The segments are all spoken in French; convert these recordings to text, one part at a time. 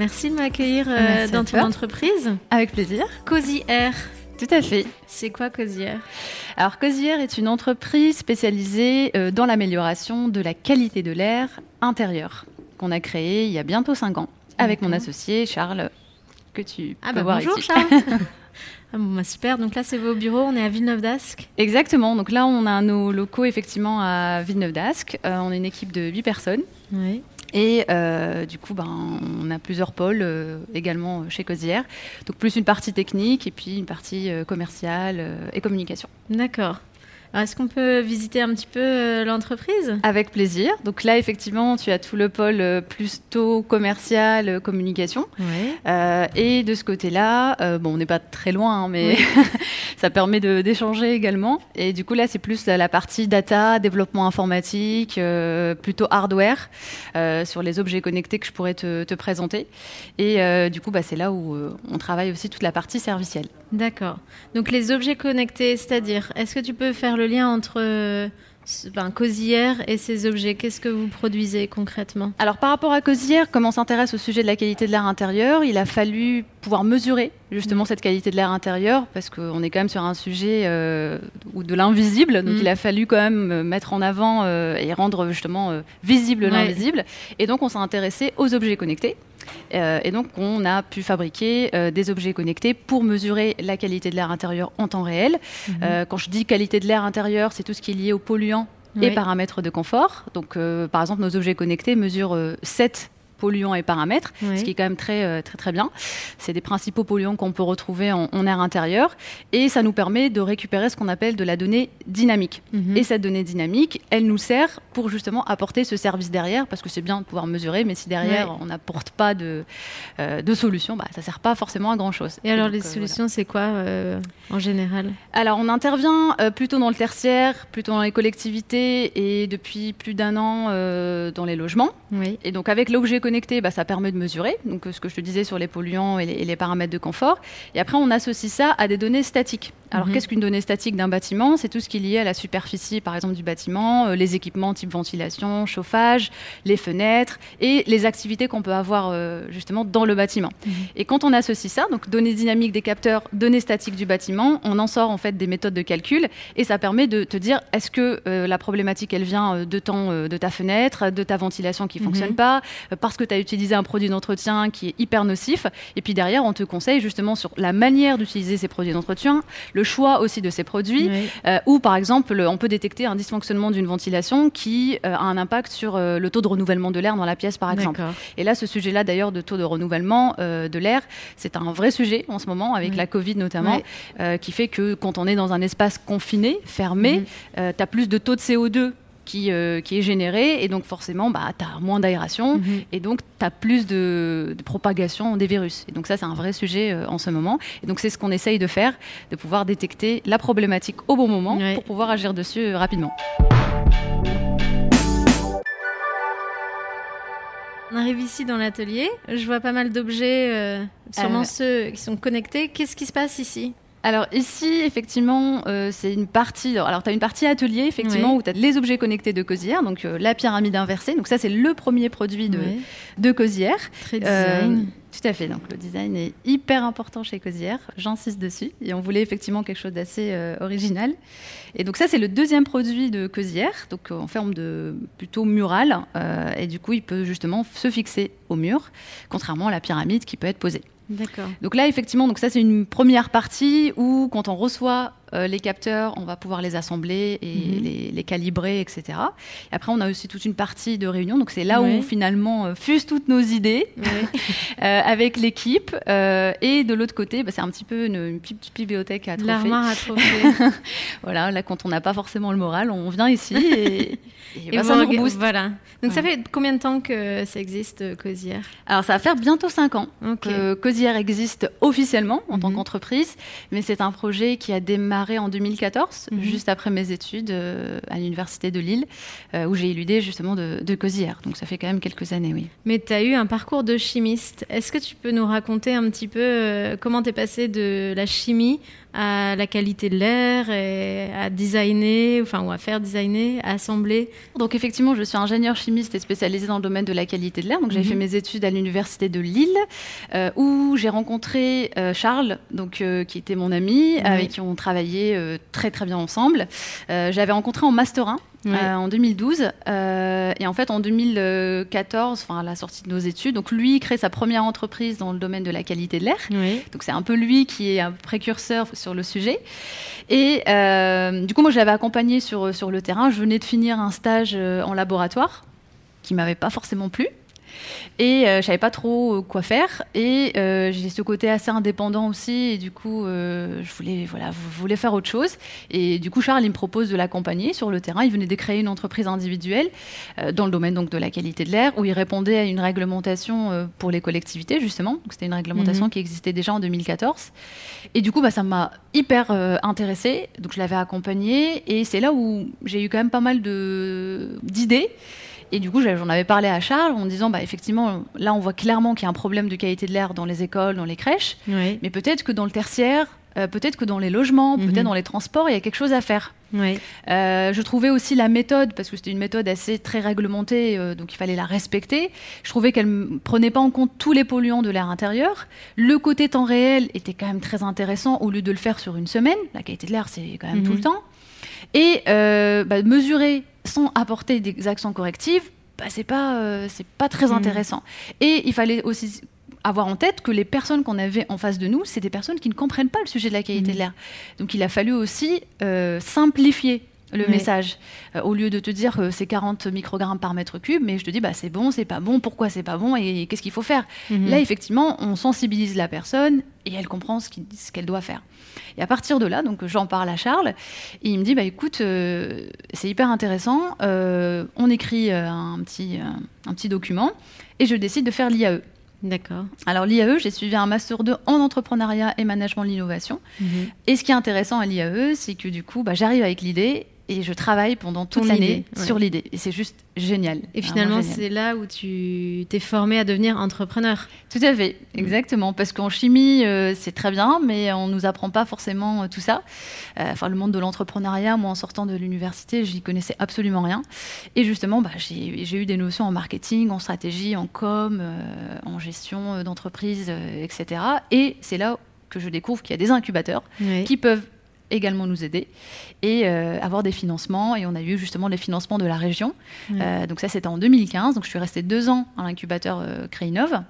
Merci de m'accueillir euh, dans ton entreprise. Avec plaisir. Cozy Air. Tout à fait. C'est quoi Cozy Air? Alors Cozy Air est une entreprise spécialisée euh, dans l'amélioration de la qualité de l'air intérieur qu'on a créée il y a bientôt 5 ans avec mon associé Charles que tu ah peux bah voir bonjour ici. Charles. Ah bon, bah super, donc là c'est vos bureaux, on est à Villeneuve-d'Ascq. Exactement. Donc là, on a nos locaux effectivement à Villeneuve-d'Ascq. Euh, on est une équipe de 8 personnes. Oui. Et euh, du coup, ben, on a plusieurs pôles euh, également chez Cosière. Donc plus une partie technique et puis une partie euh, commerciale euh, et communication. D'accord. Est-ce qu'on peut visiter un petit peu euh, l'entreprise? Avec plaisir. Donc là, effectivement, tu as tout le pôle euh, plutôt commercial, euh, communication. Euh, et de ce côté-là, euh, bon, on n'est pas très loin, hein, mais ça permet d'échanger également. Et du coup, là, c'est plus la partie data, développement informatique, euh, plutôt hardware, sur les objets connectés que je pourrais te, te présenter. Et du coup, bah, c'est là où on travaille aussi toute la partie servicielle. D'accord. Donc les objets connectés, c'est-à-dire, est-ce que tu peux faire le lien entre ben, et ces objets? Qu'est-ce que vous produisez concrètement? Alors par rapport à Cosière, comme on s'intéresse au sujet de la qualité de l'air intérieur, il a fallu pouvoir mesurer justement cette qualité de l'air intérieur parce qu'on est quand même sur un sujet euh, de l'invisible, donc Mm. il a fallu quand même euh, mettre en avant euh, et rendre justement euh, visible Ouais. l'invisible. Et donc on s'est intéressé aux objets connectés. Euh, et donc on a pu fabriquer euh, des objets connectés pour mesurer la qualité de l'air intérieur en temps réel. Euh, quand je dis qualité de l'air intérieur, c'est tout ce qui est lié aux polluants et Oui. paramètres de confort. Donc, euh, par exemple, nos objets connectés mesurent euh, 7 polluants et paramètres, Oui. ce qui est quand même très euh, très très bien. C'est des principaux polluants qu'on peut retrouver en, en air intérieur et ça nous permet de récupérer ce qu'on appelle de la donnée dynamique. Mhm. Et cette donnée dynamique, elle nous sert pour justement apporter ce service derrière parce que c'est bien de pouvoir mesurer, mais si derrière on n'apporte pas de, euh, de solution, bah, ça sert pas forcément à grand chose. Et alors donc, les euh, voilà. solutions, c'est quoi euh, en général? Alors, on intervient plutôt dans le tertiaire, plutôt dans les collectivités et depuis plus d'un an euh, dans les logements. Oui. Et donc, avec l'objet connecté, bah, ça permet de mesurer, donc euh, ce que je te disais sur les polluants et les, et les paramètres de confort. Et après, on associe ça à des données statiques. Alors, Mhm. qu'est-ce qu'une donnée statique d'un bâtiment? C'est tout ce qui est lié à la superficie, par exemple, du bâtiment, euh, les équipements type ventilation, chauffage, les fenêtres et les activités qu'on peut avoir euh, justement dans le bâtiment. Mhm. Et quand on associe ça, donc données dynamiques des capteurs, données statiques du bâtiment, on en sort en fait des méthodes de calcul et ça permet de te dire est-ce que euh, la problématique elle vient de temps de ta fenêtre, de ta ventilation qui Mhm. fonctionne pas, parce que tu as utilisé un produit d'entretien qui est hyper nocif et puis derrière on te conseille justement sur la manière d'utiliser ces produits d'entretien, le choix aussi de ces produits Oui. euh, ou par exemple, on peut détecter un dysfonctionnement d'une ventilation qui euh, a un impact sur euh, le taux de renouvellement de l'air dans la pièce, par exemple. Et là, ce sujet-là, d'ailleurs, de taux de renouvellement de l'air, c'est un vrai sujet en ce moment, avec Oui. la Covid notamment, qui fait que quand on est dans un espace confiné, fermé, Mhm. tu as plus de taux de CO2 qui, euh, qui est généré, et donc forcément, bah, tu as moins d'aération. Mhm. Et donc, tu as plus de, de propagation des virus. Et donc, ça, c'est un vrai sujet euh, en ce moment. Et donc, c'est ce qu'on essaye de faire, de pouvoir détecter la problématique au bon moment Ouais. pour pouvoir agir dessus euh, rapidement. On arrive ici dans l'atelier. Je vois pas mal d'objets, euh, sûrement Euh, ceux qui sont connectés. Qu'est-ce qui se passe ici? Alors ici, effectivement, euh, c'est une partie. Alors, tu as une partie atelier, effectivement, Oui. où tu as les objets connectés de Cosière, donc euh, la pyramide inversée. Donc, ça, c'est le premier produit de, de Cosière. Très Euh, design. tout à fait. Donc, le design est hyper important chez Cosière. J'insiste dessus. Et on voulait effectivement quelque chose d'assez original. Et donc, ça, c'est le deuxième produit de Cosière, donc en forme de plutôt mural. Et du coup, il peut justement se fixer au mur, contrairement à la pyramide qui peut être posée. D'accord. Donc là, effectivement, donc ça c'est une première partie où quand on reçoit les capteurs, on va pouvoir les assembler et mhm. les, calibrer, etc. Et après, on a aussi toute une partie de réunion. Donc, c'est là où finalement fusent toutes nos idées avec l'équipe. et de l'autre côté, bah, c'est un petit peu une, petite bibliothèque à trophées. À trophées. voilà, là, quand on n'a pas forcément le moral, on vient ici et, et, bah, ça nous rebooste. Voilà. Donc, ça fait combien de temps que ça existe, Cosière? Alors, ça va faire bientôt 5 ans que Cosière existe officiellement en tant mhm. qu'entreprise, mais c'est un projet qui a démarré en 2014, mhm. juste après mes études euh, à l'Université de Lille, euh, où j'ai eu l'idée justement de, de Cosière. Donc, ça fait quand même quelques années, oui. Mais tu as eu un parcours de chimiste. Est-ce que tu peux nous raconter un petit peu euh, comment tu es passé de la chimie à la qualité de l'air et à designer, enfin, ou à faire designer, à assembler? Donc, effectivement, je suis ingénieur chimiste et spécialisée dans le domaine de la qualité de l'air. Donc, j'ai fait mhm. mes études à l'université de Lille, euh, où j'ai rencontré euh, Charles, donc, euh, qui était mon ami, avec qui on travaillait très, très bien ensemble. J'avais rencontré en Master 1 euh, en 2012. Euh, et en fait, en 2014, enfin à la sortie de nos études, donc lui crée sa première entreprise dans le domaine de la qualité de l'air. Donc c'est un peu lui qui est un précurseur sur le sujet. Et euh, du coup, moi, j'avais accompagné sur, sur le terrain. Je venais de finir un stage en laboratoire qui m'avait pas forcément plu. Et euh, je savais pas trop euh, quoi faire. Et euh, j'ai ce côté assez indépendant aussi. Et du coup, je voulais, voilà, voulais faire autre chose. Et du coup, Charles, il me propose de l'accompagner sur le terrain. Il venait de créer une entreprise individuelle dans le domaine donc de la qualité de l'air, où il répondait à une réglementation pour les collectivités justement. C'était une réglementation mhm. qui existait déjà en 2014. Et du coup, bah, ça m'a hyper intéressée. Donc je l'avais accompagné. Et c'est là où j'ai eu quand même pas mal de d'idées. Et du coup, j'en avais parlé à Charles en disant, bah, effectivement, là, on voit clairement qu'il y a un problème de qualité de l'air dans les écoles, dans les crèches. Mais peut-être que dans le tertiaire, euh, peut-être que dans les logements, mhm. peut-être dans les transports, il y a quelque chose à faire. Euh, je trouvais aussi la méthode, parce que c'était une méthode assez très réglementée, euh, donc il fallait la respecter. Je trouvais qu'elle ne prenait pas en compte tous les polluants de l'air intérieur. Le côté temps réel était quand même très intéressant au lieu de le faire sur une semaine. La qualité de l'air, c'est quand même tout le mhm. temps. Et bah, mesurer sans apporter des actions correctives, bah, c'est pas, euh, c'est pas très mmh. intéressant. Et il fallait aussi avoir en tête que les personnes qu'on avait en face de nous, c'est des personnes qui ne comprennent pas le sujet de la qualité mmh. de l'air. Donc il a fallu aussi euh, simplifier le message. Euh, au lieu de te dire que c'est 40 microgrammes par mètre cube, mais je te dis bah, c'est bon, c'est pas bon, pourquoi c'est pas bon et qu'est-ce qu'il faut faire? Mhm. Là, effectivement, on sensibilise la personne et elle comprend ce qu'elle doit faire. Et à partir de là, donc j'en parle à Charles et il me dit bah écoute, euh, c'est hyper intéressant, euh, on écrit un, petit, un petit document et je décide de faire l'IAE. D'accord. Alors l'IAE, j'ai suivi un master 2 en entrepreneuriat et management de l'innovation. Mhm. Et ce qui est intéressant à l'IAE, c'est que du coup, bah, j'arrive avec l'idée et je travaille pendant toute l'année sur l'idée. Et c'est juste génial. Et finalement, c'est là où tu t'es formé à devenir entrepreneur. Tout à fait, exactement. Parce qu'en chimie, euh, c'est très bien, mais on nous apprend pas forcément euh, tout ça. Euh, enfin, le monde de l'entrepreneuriat, moi, en sortant de l'université, j'y connaissais absolument rien. Et justement, bah, j'ai eu des notions en marketing, en stratégie, en com, en gestion d'entreprise, etc. Et c'est là que je découvre qu'il y a des incubateurs qui peuvent également nous aider et euh, avoir des financements. Et on a eu justement les financements de la région. Euh, donc ça, c'était en 2015. Donc je suis restée deux ans à l'incubateur euh, Créinov.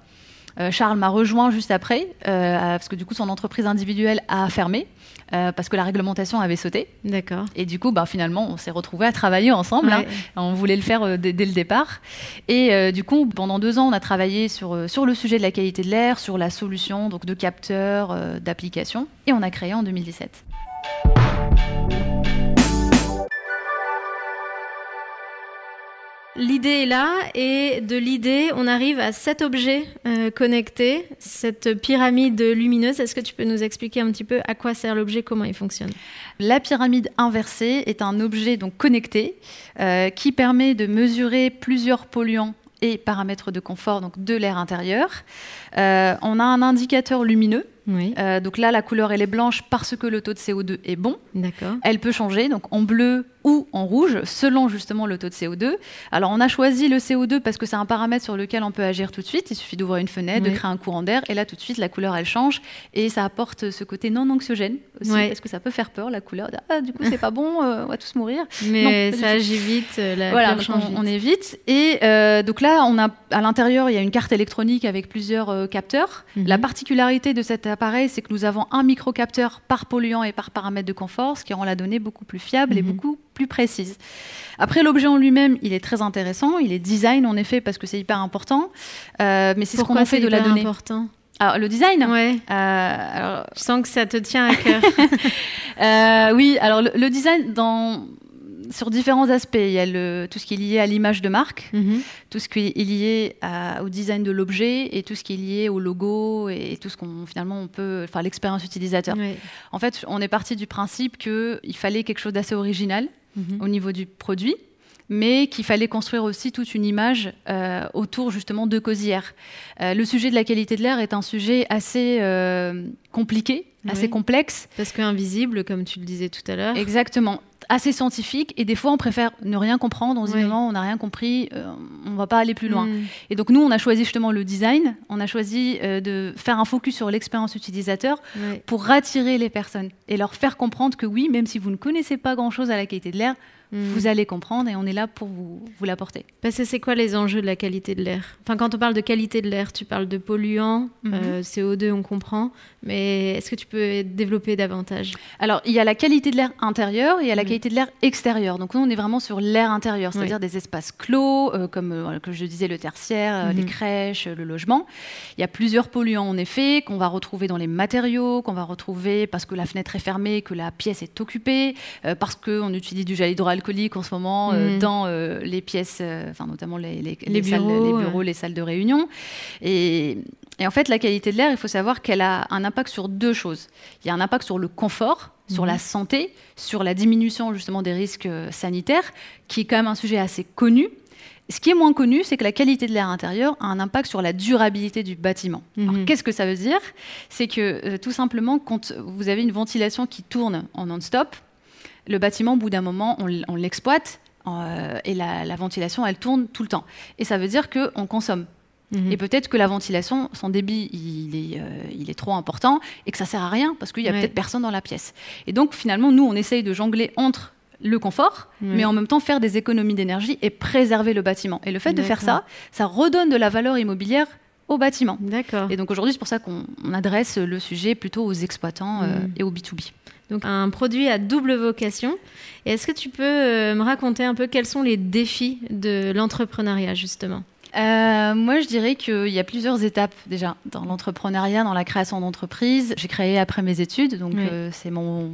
Charles m'a rejoint juste après, parce que du coup, son entreprise individuelle a fermé. parce que la réglementation avait sauté. D'accord. Et du coup, bah, finalement, on s'est retrouvés à travailler ensemble. Hein. On voulait le faire dès, le départ. Et du coup, pendant deux ans, on a travaillé sur, sur le sujet de la qualité de l'air, sur la solution donc de capteurs, d'applications. Et on a créé en 2017. L'idée est là et de l'idée, on arrive à cet objet euh, connecté, cette pyramide lumineuse. Est-ce que tu peux nous expliquer un petit peu à quoi sert l'objet, comment il fonctionne? La pyramide inversée est un objet donc connecté euh, qui permet de mesurer plusieurs polluants et paramètres de confort donc de l'air intérieur. Euh, on a un indicateur lumineux donc là, la couleur, elle est blanche parce que le taux de CO2 est bon. D'accord. Elle peut changer, donc en bleu, ou en rouge, selon justement le taux de CO2. Alors on a choisi le CO2 parce que c'est un paramètre sur lequel on peut agir tout de suite. Il suffit d'ouvrir une fenêtre, de créer un courant d'air, et là tout de suite la couleur elle change et ça apporte ce côté non anxiogène aussi parce que ça peut faire peur la couleur. Ah, du coup c'est pas bon, euh, on va tous mourir. Mais ça agit vite, euh, la voilà, on, est vite. Et euh, donc là on a à l'intérieur il y a une carte électronique avec plusieurs capteurs. Mhm. La particularité de cette appareil, c'est que nous avons un microcapteur par polluant et par paramètre de confort, ce qui rend la donnée beaucoup plus fiable et Mhm. beaucoup plus précise. Après, l'objet en lui-même, il est très intéressant. Il est design, en effet, parce que c'est hyper important. Euh, mais c'est ce qu'on fait de la donnée. important? Alors, le design? Ouais. euh, alors, Je sens que ça te tient à cœur. euh, oui, alors le, le design, dans, sur différents aspects, il y a le, tout ce qui est lié à l'image de marque, Mhm. tout ce qui est lié à- au design de l'objet et tout ce qui est lié au logo et tout ce qu'on finalement on peut, enfin l'expérience utilisateur. En fait, on est parti du principe qu'il fallait quelque chose d'assez original Mhm. au niveau du produit, mais qu'il fallait construire aussi toute une image euh, autour justement de Cosière. Euh, le sujet de la qualité de l'air est un sujet assez euh, compliqué, assez complexe, Parce que invisible, comme tu le disais tout à l'heure. exactement, assez scientifique, et des fois on préfère ne rien comprendre, on se dit Oui. non, on n'a rien compris, euh, on va pas aller plus loin. Mm. Et donc nous, on a choisi justement le design, on a choisi euh, de faire un focus sur l'expérience utilisateur pour attirer les personnes et leur faire comprendre que oui, même si vous ne connaissez pas grand-chose à la qualité de l'air, Mm. vous allez comprendre et on est là pour vous, vous l'apporter. Parce que c'est quoi les enjeux de la qualité de l'air? Enfin, quand on parle de qualité de l'air, tu parles de polluants, Mhm. euh, CO2, on comprend. Mais est-ce que tu peux développer davantage? Alors, il y a la qualité de l'air intérieur et il y a la. Qualité de l'air extérieur. Donc, nous, on est vraiment sur l'air intérieur, c'est-à-dire des espaces clos, euh, comme euh, que je disais, le tertiaire, euh, Mhm. les crèches, euh, le logement. Il y a plusieurs polluants, en effet, qu'on va retrouver dans les matériaux, qu'on va retrouver parce que la fenêtre est fermée, que la pièce est occupée, euh, parce qu'on utilise du gel hydroalcoolique en ce moment euh, Mhm. dans euh, les pièces, euh, enfin, notamment les, les- Les les salles- bureaux, les bureaux, les salles de réunion. Et, et en fait, la qualité de l'air, il faut savoir qu'elle a un impact sur deux choses. Il y a un impact sur le confort, sur Mhm. la santé, sur la diminution justement des risques euh, sanitaires, qui est quand même un sujet assez connu. Ce qui est moins connu, c'est que la qualité de l'air intérieur a un impact sur la durabilité du bâtiment. Alors, Mhm. Qu'est-ce que ça veut dire? C'est que euh, tout simplement, quand vous avez une ventilation qui tourne en non-stop, le bâtiment, au bout d'un moment, on l'exploite euh, et la, la ventilation, elle tourne tout le temps. Et ça veut dire qu'on consomme. Mhm. Et peut-être que la ventilation, son débit, il est, euh, il est trop important et que ça sert à rien parce qu'il y a Ouais. peut-être personne dans la pièce. Et donc finalement, nous, on essaye de jongler entre le confort, mais en même temps faire des économies d'énergie et préserver le bâtiment. Et le fait de faire ça, ça redonne de la valeur immobilière au bâtiment. D'accord. Et donc aujourd'hui, c'est pour ça qu'on on adresse le sujet plutôt aux exploitants euh, Mm. et au B2B. Donc un produit à double vocation. Est-ce que tu peux euh, me raconter un peu quels sont les défis de l'entrepreneuriat justement? Euh, moi, je dirais qu'il y a plusieurs étapes déjà dans l'entrepreneuriat, dans la création d'entreprise. J'ai créé après mes études, donc Oui. euh, c'est mon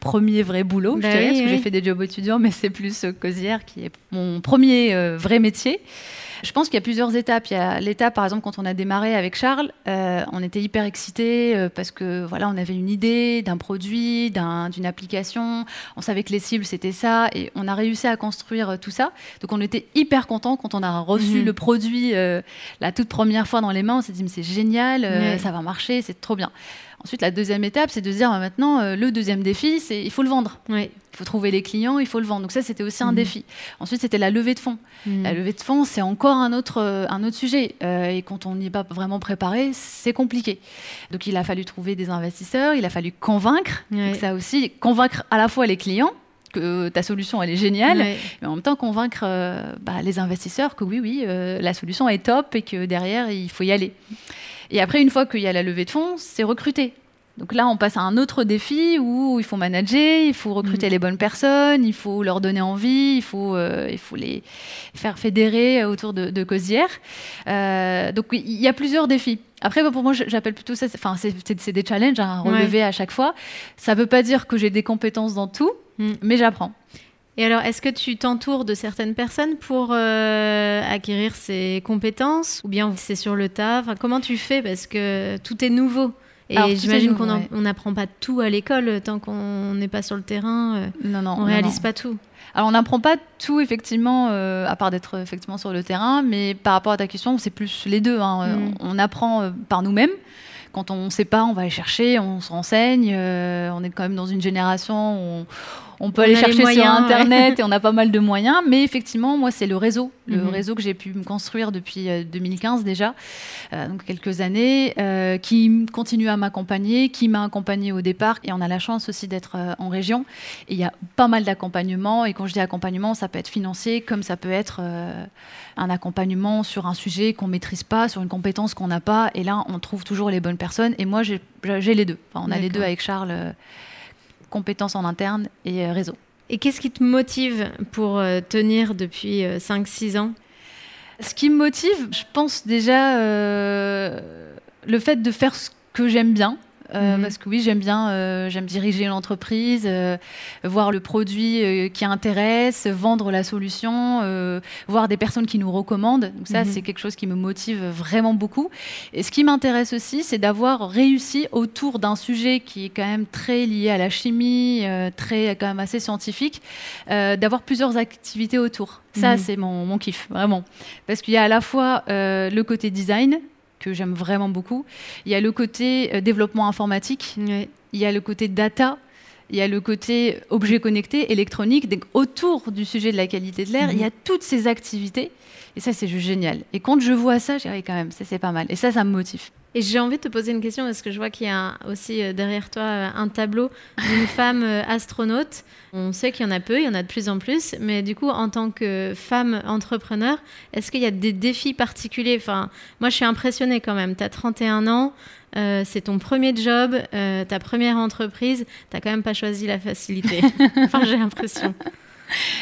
premier vrai boulot, Bah je dirais, oui, parce que oui. j'ai fait des jobs étudiants, mais c'est plus euh, Cosière qui est mon premier euh, vrai métier. Je pense qu'il y a plusieurs étapes. Il y a l'étape, par exemple, quand on a démarré avec Charles, euh, on était hyper excités euh, parce que voilà, on avait une idée d'un produit, d'un- d'une application. On savait que les cibles c'était ça, et on a réussi à construire tout ça. Donc on était hyper contents quand on a reçu Mhm. le produit la toute première fois dans les mains. On s'est dit mais c'est génial, ça va marcher, c'est trop bien. Ensuite, la deuxième étape, c'est de se dire bah, maintenant euh, le deuxième défi, c'est il faut le vendre. Oui. Il faut trouver les clients, il faut le vendre. Donc ça, c'était aussi un Mhm. défi. Ensuite, c'était la levée de fonds. Mhm. La levée de fonds, c'est encore un autre, euh, un autre sujet. Euh, et quand on n'y est pas vraiment préparé, c'est compliqué. Donc il a fallu trouver des investisseurs, il a fallu convaincre. Donc ça aussi, convaincre à la fois les clients que ta solution, elle est géniale, mais en même temps convaincre euh, bah, les investisseurs que oui, oui, euh, la solution est top et que derrière, il faut y aller. Et après, une fois qu'il y a la levée de fonds, c'est recruter. Donc là, on passe à un autre défi où il faut manager, il faut recruter Mhm. les bonnes personnes, il faut leur donner envie, il faut, euh, il faut les faire fédérer autour de, de Cosière. Euh, donc il y a plusieurs défis. Après, pour moi, j'appelle plutôt ça, enfin, c'est des challenges hein, à relever à chaque fois. Ça ne veut pas dire que j'ai des compétences dans tout, Mm. mais j'apprends. Et alors, est-ce que tu t'entoures de certaines personnes pour euh, acquérir ces compétences Ou bien c'est sur le tas? Enfin, Comment tu fais? Parce que tout est nouveau. Et j'imagine qu'on ouais. n'apprend pas tout à l'école tant qu'on n'est pas sur le terrain. euh, Non, non, on non, réalise non. pas tout. Alors, on n'apprend pas tout, effectivement, euh, à part d'être effectivement sur le terrain, mais par rapport à ta question, c'est plus les deux. hein. Mm. On apprend euh, par nous-mêmes. Quand on ne sait pas, on va aller chercher, on se renseigne. euh, on est quand même dans une génération où on, on peut aller chercher sur Internet et on a pas mal de moyens. Mais effectivement, moi, c'est le réseau, le mhm. réseau que j'ai pu me construire depuis 2015 déjà, donc quelques années, qui continue à m'accompagner, qui m'a accompagné au départ. Et on a la chance aussi d'être en région. Et il y a pas mal d'accompagnement. Et quand je dis accompagnement, ça peut être financier, comme ça peut être un accompagnement sur un sujet qu'on maîtrise pas, sur une compétence qu'on n'a pas. Et là, on trouve toujours les bonnes personnes. Et moi, j'ai les deux. on a les deux avec Charles, euh, compétences en interne et euh, réseau. Et qu'est-ce qui te motive pour euh, tenir depuis 5-6 ans? Ce qui me motive, je pense déjà le fait de faire ce que j'aime bien. Euh, mhm. Parce que oui, j'aime bien, euh, j'aime diriger une entreprise, euh, voir le produit qui intéresse, vendre la solution, voir des personnes qui nous recommandent. Donc ça, mhm. c'est quelque chose qui me motive vraiment beaucoup. Et ce qui m'intéresse aussi, c'est d'avoir réussi autour d'un sujet qui est quand même très lié à la chimie, très quand même assez scientifique, d'avoir plusieurs activités autour. Ça, mhm. c'est mon, mon, kiff, vraiment. Parce qu'il y a à la fois le côté design, que j'aime vraiment beaucoup. Il y a le côté euh, développement informatique, il y a le côté data, il y a le côté objet connecté, électronique. Donc, autour du sujet de la qualité de l'air, il y a mhm. toutes ces activités. Et ça, c'est juste génial. Et quand je vois ça, j'ai quand même, ça c'est pas mal. Et ça, ça me motive. Et j'ai envie de te poser une question parce que je vois qu'il y a aussi euh, derrière toi euh, un tableau d'une femme euh, astronaute. On sait qu'il y en a peu, il y en a de plus en plus, mais du coup, en tant que femme entrepreneur, est-ce qu'il y a des défis particuliers? Enfin, moi, je suis impressionnée quand même. Tu as 31 ans, c'est ton premier job, ta première entreprise, tu n'as quand même pas choisi la facilité. enfin, j'ai l'impression.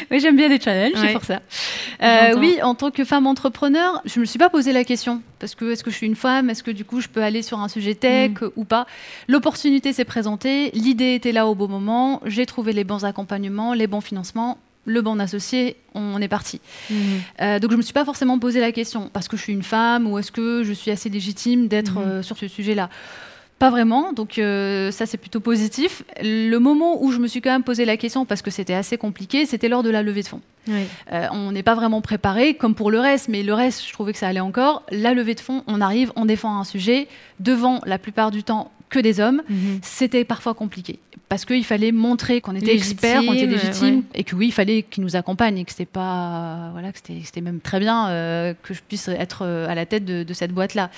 oui, j'aime bien les challenges, c'est pour ça. Euh, oui, en tant que femme entrepreneur, je ne me suis pas posé la question. Parce que est-ce que je suis une femme? Est-ce que du coup je peux aller sur un sujet tech mm. ou pas? L'opportunité s'est présentée, l'idée était là au bon moment, j'ai trouvé les bons accompagnements, les bons financements, le bon associé, on est parti. Mm. Euh, donc je ne me suis pas forcément posé la question, parce que je suis une femme ou est-ce que je suis assez légitime d'être mm. euh, sur ce sujet-là? Pas vraiment, donc euh, ça c'est plutôt positif. Le moment où je me suis quand même posé la question, parce que c'était assez compliqué, c'était lors de la levée de fonds. Euh, on n'est pas vraiment préparé, comme pour le reste, mais le reste, je trouvais que ça allait encore. La levée de fonds, on arrive, on défend un sujet, devant la plupart du temps que des hommes. Mhm. C'était parfois compliqué, parce qu'il fallait montrer qu'on était experts, qu'on était légitime, et que oui, il fallait qu'ils nous accompagnent, et que c'était pas, voilà, que c'était même très bien euh, que je puisse être à la tête de, de cette boîte-là.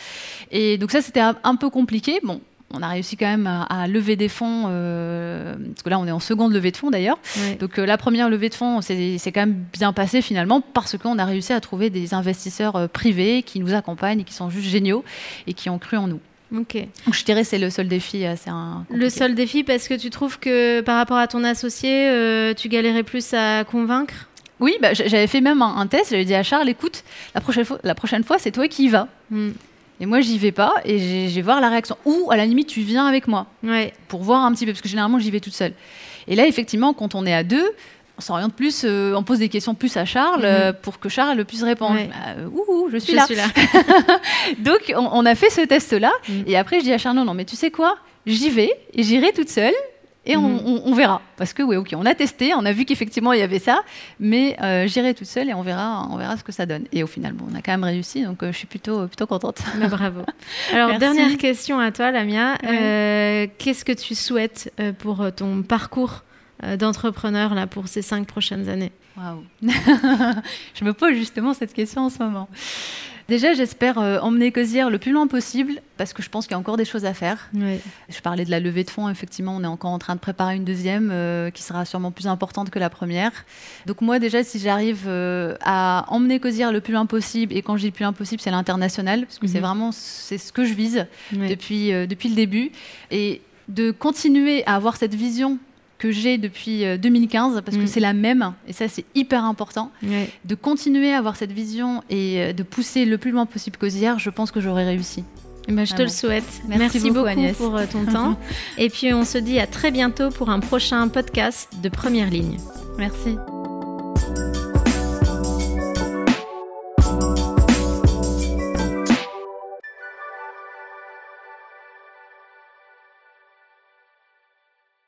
Et donc ça, c'était un peu compliqué. Bon, on a réussi quand même à, lever des fonds, euh, parce que là on est en seconde levée de fonds d'ailleurs. Donc euh, la première levée de fonds, c'est quand même bien passé finalement, parce qu'on a réussi à trouver des investisseurs euh, privés qui nous accompagnent et qui sont juste géniaux et qui ont cru en nous. Ok. Donc je dirais c'est le seul défi. C'est un le seul défi parce que tu trouves que par rapport à ton associé, tu galérais plus à convaincre? Oui, bah, j'avais fait même un, test. J'avais dit à Charles, écoute, la prochaine fois, la prochaine fois c'est toi qui y vas. Hmm. Et moi, j'y vais pas et je vais voir la réaction. Ou à la limite, tu viens avec moi ouais. pour voir un petit peu, parce que généralement, j'y vais toute seule. Et là, effectivement, quand on est à deux, on s'oriente plus, euh, on pose des questions plus à Charles mhm. euh, pour que Charles puisse répondre. Bah, ouh, je suis là. Donc, on, a fait ce test-là. Mhm. Et après, je dis à Charles, non, non, mais tu sais quoi J'y vais et j'irai toute seule et mhm. on, verra. Parce que oui, ok, on a testé, on a vu qu'effectivement il y avait ça, mais euh, j'irai toute seule et on verra, on verra ce que ça donne. Et au final, bon, on a quand même réussi, donc euh, je suis plutôt, plutôt contente. Bah, bravo. Alors dernière question à toi, Lamia. Euh, qu'est-ce que tu souhaites pour ton parcours d'entrepreneur là pour ces cinq prochaines années Waouh Je me pose justement cette question en ce moment. Déjà, j'espère euh, emmener Cosière le plus loin possible parce que je pense qu'il y a encore des choses à faire. Je parlais de la levée de fonds, effectivement, on est encore en train de préparer une deuxième euh, qui sera sûrement plus importante que la première. Donc moi, déjà, si j'arrive euh, à emmener Cosière le plus loin possible, et quand je dis le plus loin possible, c'est l'international, parce que c'est mhm. vraiment c'est ce que je vise depuis, depuis le début, et de continuer à avoir cette vision que j'ai depuis 2015, euh, parce que mm. c'est la même, et ça c'est hyper important, de continuer à avoir cette vision et euh, de pousser le plus loin possible qu'Osière, je pense que j'aurais réussi. Eh ben, je te le souhaite. Merci, beaucoup, pour euh, ton temps. Et puis on se dit à très bientôt pour un prochain podcast de Première Ligne. Merci.